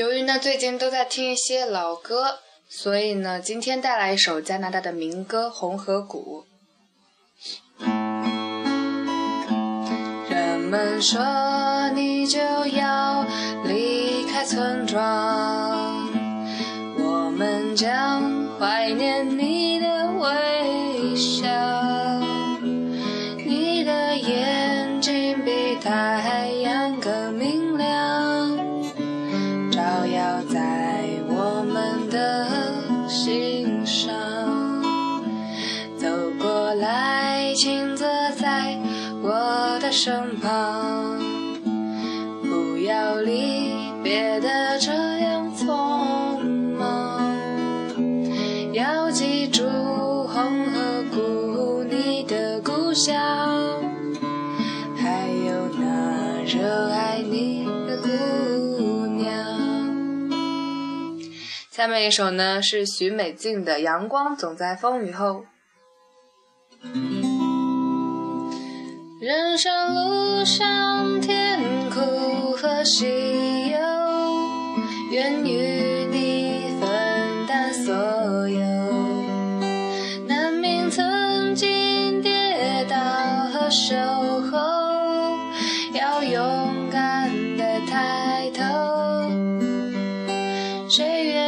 由于呢最近都在听一些老歌，所以呢今天带来一首加拿大的民歌《红河谷》。人们说你就要离开村庄，我们将怀念你照耀在我们的心上。走过来，请坐在我的身旁，不要离别的这样匆忙。要记住红河谷，你的故乡，还有那热爱你下面一首呢是许美静的《阳光总在风雨后》。人生路上，甜苦和喜忧，愿与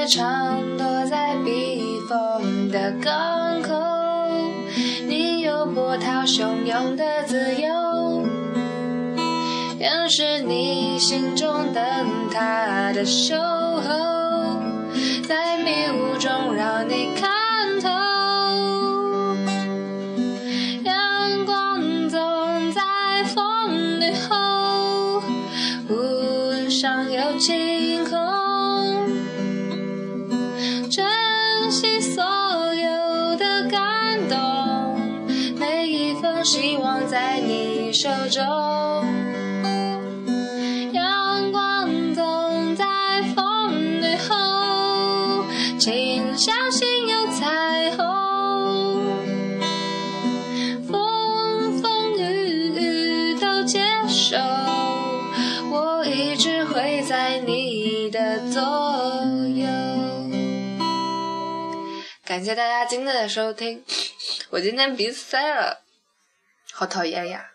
岁月常躲在避风的港口。你有波涛汹涌的自由，愿是你心中灯塔的守候，在迷雾中让你看透。阳光总在风雨后，无论上有晴空，希望在你手中，阳光总在风雨后，请相信有彩虹。风风雨雨都接受，我一直会在你的左右。感谢大家今天的收听。我今天鼻子塞了，好讨厌呀！